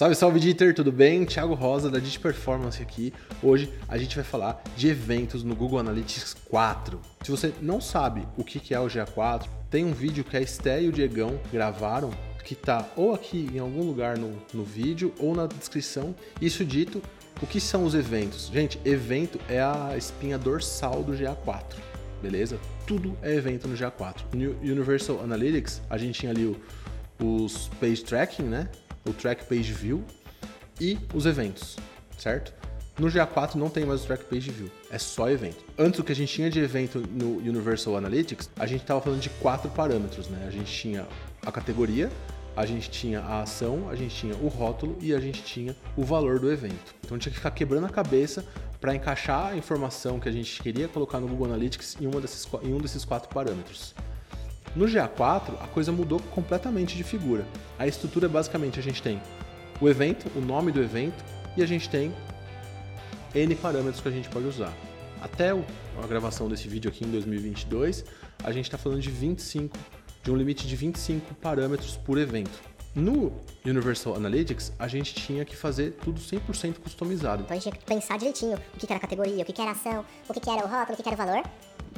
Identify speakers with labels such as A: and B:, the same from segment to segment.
A: Salve, salve, Dieter, tudo bem? Thiago Rosa, da Dit Performance aqui. Hoje a gente vai falar de eventos no Google Analytics 4. Se você não sabe o que é o GA4, tem um vídeo que a Esté e o Diegão gravaram, que tá ou aqui em algum lugar no, no vídeo ou na descrição. Isso dito, o que são os eventos? Gente, evento é a espinha dorsal do GA4 beleza? Tudo é evento no GA4. No Universal Analytics, a gente tinha ali o, os page tracking, né? O Track Page View e os eventos, certo? No GA4 não tem mais o Track Page View, é só evento. Antes o que a gente tinha de evento no Universal Analytics, a gente estava falando de quatro parâmetros, né? A gente tinha a categoria, a gente tinha a ação, a gente tinha o rótulo e a gente tinha o valor do evento. Então tinha que ficar quebrando a cabeça para encaixar a informação que a gente queria colocar no Google Analytics em, uma desses, em um desses quatro parâmetros. No GA4, a coisa mudou completamente de figura. A estrutura basicamente a gente tem o evento, o nome do evento e a gente tem N parâmetros que a gente pode usar. Até a gravação desse vídeo aqui em 2022, a gente está falando de 25, de um limite de 25 parâmetros por evento. No Universal Analytics, a gente tinha que fazer tudo 100% customizado.
B: Então a gente tinha que pensar direitinho o que era categoria, o que era ação, o que era o rótulo, o que era o valor,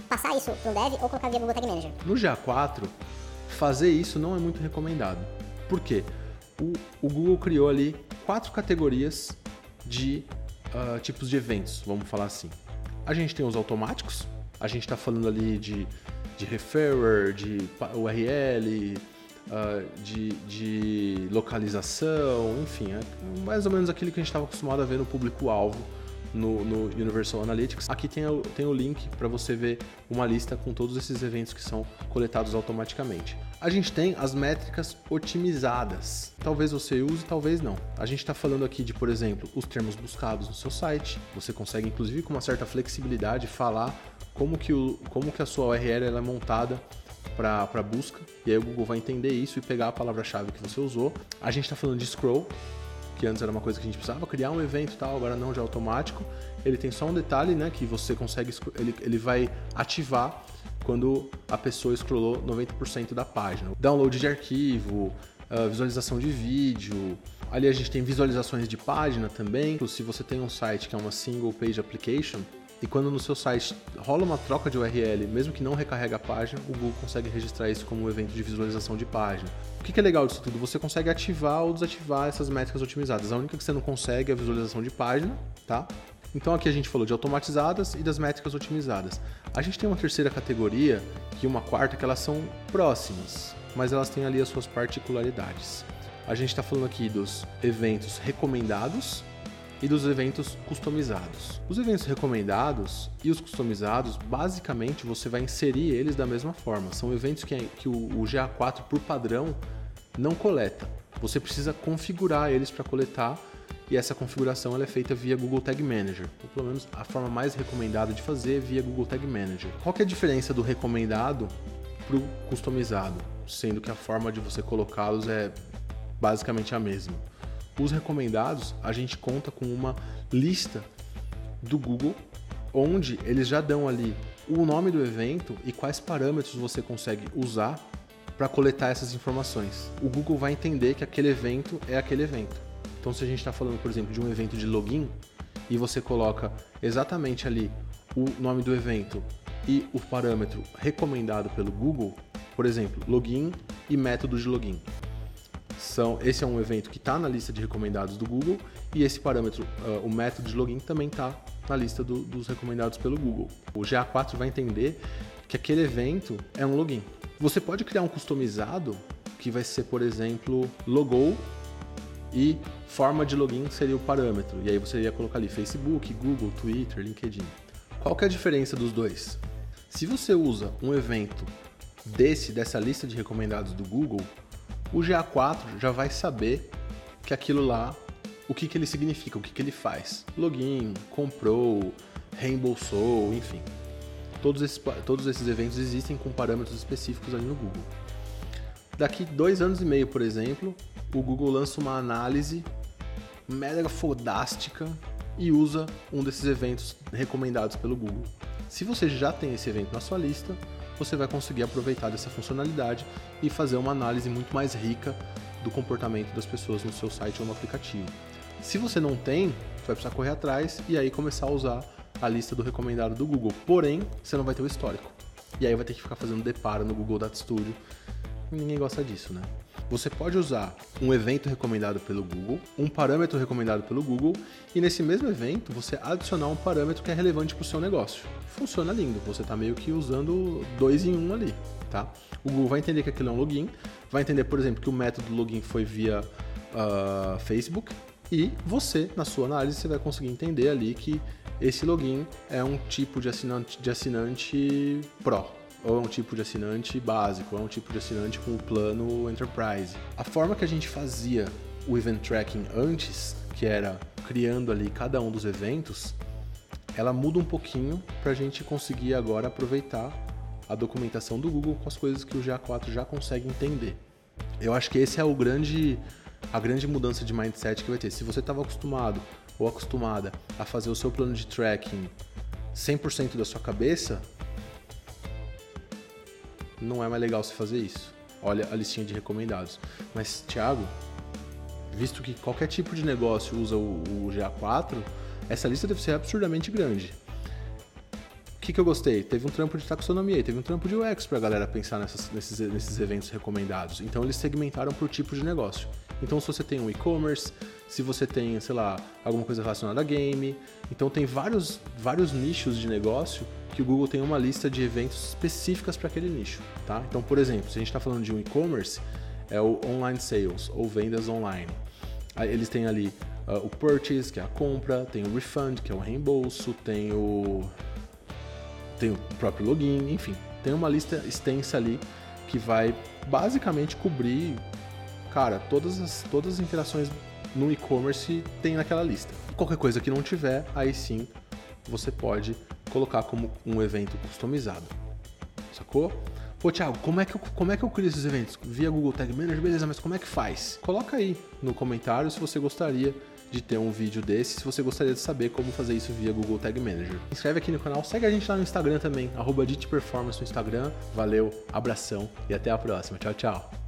B: passar isso para dev ou colocar via Google Tag Manager.
A: No GA4, fazer isso não é muito recomendado. Por quê? O, o Google criou ali quatro categorias de uh, tipos de eventos, vamos falar assim. A gente tem os automáticos, a gente está falando ali de, de referrer, de URL, uh, de, de localização, enfim, é mais ou menos aquilo que a gente estava acostumado a ver no público-alvo no, no, Universal Analytics. Aqui tem o, tem o link para você ver uma lista com todos esses eventos que são coletados automaticamente. A gente tem as métricas otimizadas. Talvez você use, talvez não. A gente está falando aqui de, por exemplo, os termos buscados no seu site. Você consegue, inclusive, com uma certa flexibilidade, falar como que, o, como que a sua URL é montada para busca, e aí o Google vai entender isso e pegar a palavra-chave que você usou. A gente está falando de scroll, que antes era uma coisa que a gente precisava criar um evento e tal, agora não, já é automático. Ele tem só um detalhe, né, que você consegue, ele, ele vai ativar quando a pessoa scrollou 90% da página. Download de arquivo, uh, visualização de vídeo. Ali a gente tem visualizações de página também. Se você tem um site que é uma single page application, e quando no seu site rola uma troca de URL, mesmo que não recarrega a página, o Google consegue registrar isso como um evento de visualização de página. O que é legal disso tudo? Você consegue ativar ou desativar essas métricas otimizadas. A única que você não consegue é a visualização de página, tá? Então aqui a gente falou de automatizadas e das métricas otimizadas. A gente tem uma terceira categoria e uma quarta que elas são próximas, mas elas têm ali as suas particularidades. A gente está falando aqui dos eventos recomendados, e dos eventos customizados. Os eventos recomendados e os customizados, basicamente você vai inserir eles da mesma forma. São eventos que, que o, o GA4 por padrão não coleta. Você precisa configurar eles para coletar e essa configuração é feita via Google Tag Manager. Ou pelo menos a forma mais recomendada de fazer é via Google Tag Manager. Qual é a diferença do recomendado para o customizado? Sendo que a forma de você colocá-los é basicamente a mesma. Os recomendados, a gente conta com uma lista do Google, onde eles já dão ali o nome do evento e quais parâmetros você consegue usar para coletar essas informações. O Google vai entender que aquele evento é aquele evento. Então, se a gente está falando, por exemplo, de um evento de login e você coloca exatamente ali o nome do evento e o parâmetro recomendado pelo Google, por exemplo, login e método de login são, esse é um evento que está na lista de recomendados do Google e esse parâmetro, uh, o método de login, também está na lista do, dos recomendados pelo Google. O GA4 vai entender que aquele evento é um login. Você pode criar um customizado que vai ser, por exemplo, logo e forma de login seria o parâmetro. E aí você ia colocar ali Facebook, Google, Twitter, LinkedIn. Qual que é a diferença dos dois? Se você usa um evento desse dessa lista de recomendados do Google, o GA4 já vai saber que aquilo lá, o que, que ele significa, o que, que ele faz. Login, comprou, reembolsou, enfim. Todos esses, todos esses eventos existem com parâmetros específicos ali no Google. Daqui dois anos e meio, por exemplo, o Google lança uma análise mega fodástica e usa um desses eventos recomendados pelo Google. Se você já tem esse evento na sua lista, você vai conseguir aproveitar dessa funcionalidade e fazer uma análise muito mais rica do comportamento das pessoas no seu site ou no aplicativo. Se você não tem, você vai precisar correr atrás e aí começar a usar a lista do recomendado do Google. Porém, você não vai ter o histórico. E aí vai ter que ficar fazendo deparo no Google Data Studio. Ninguém gosta disso, né? Você pode usar um evento recomendado pelo Google, um parâmetro recomendado pelo Google, e nesse mesmo evento você adicionar um parâmetro que é relevante para o seu negócio. Funciona lindo, você está meio que usando dois em um ali, tá? O Google vai entender que aquilo é um login, vai entender, por exemplo, que o método do login foi via uh, Facebook, e você, na sua análise, você vai conseguir entender ali que esse login é um tipo de assinante, de assinante Pro, ou é um tipo de assinante básico, ou é um tipo de assinante com o plano Enterprise. A forma que a gente fazia o event tracking antes, que era criando ali cada um dos eventos, ela muda um pouquinho para a gente conseguir agora aproveitar a documentação do Google com as coisas que o GA4 já consegue entender. Eu acho que esse é o grande a grande mudança de mindset que vai ter. Se você estava acostumado ou acostumada a fazer o seu plano de tracking 100% da sua cabeça, não é mais legal você fazer isso. Olha a listinha de recomendados. Mas, Thiago, visto que qualquer tipo de negócio usa o, o GA4, essa lista deve ser absurdamente grande. O que, que eu gostei? Teve um trampo de taxonomia, teve um trampo de UX para a galera pensar nessas, nesses, nesses eventos recomendados. Então eles segmentaram por tipo de negócio. Então, se você tem um e-commerce, se você tem, sei lá, alguma coisa relacionada a game, então tem vários, vários nichos de negócio que o Google tem uma lista de eventos específicas para aquele nicho, tá? Então, por exemplo, se a gente está falando de um e-commerce, é o online sales ou vendas online. Eles têm ali uh, o purchase, que é a compra, tem o refund, que é o reembolso, tem o tem o próprio login, enfim, tem uma lista extensa ali que vai basicamente cobrir cara, todas as, todas as interações no e-commerce tem naquela lista. Qualquer coisa que não tiver, aí sim você pode colocar como um evento customizado. Sacou? Pô, Thiago, como é, que eu, como é que eu crio esses eventos? Via Google Tag Manager, beleza, mas como é que faz? Coloca aí no comentário se você gostaria de ter um vídeo desse, se você gostaria de saber como fazer isso via Google Tag Manager. Inscreve aqui no canal, segue a gente lá no Instagram também, arroba no Instagram. Valeu, abração e até a próxima. Tchau, tchau.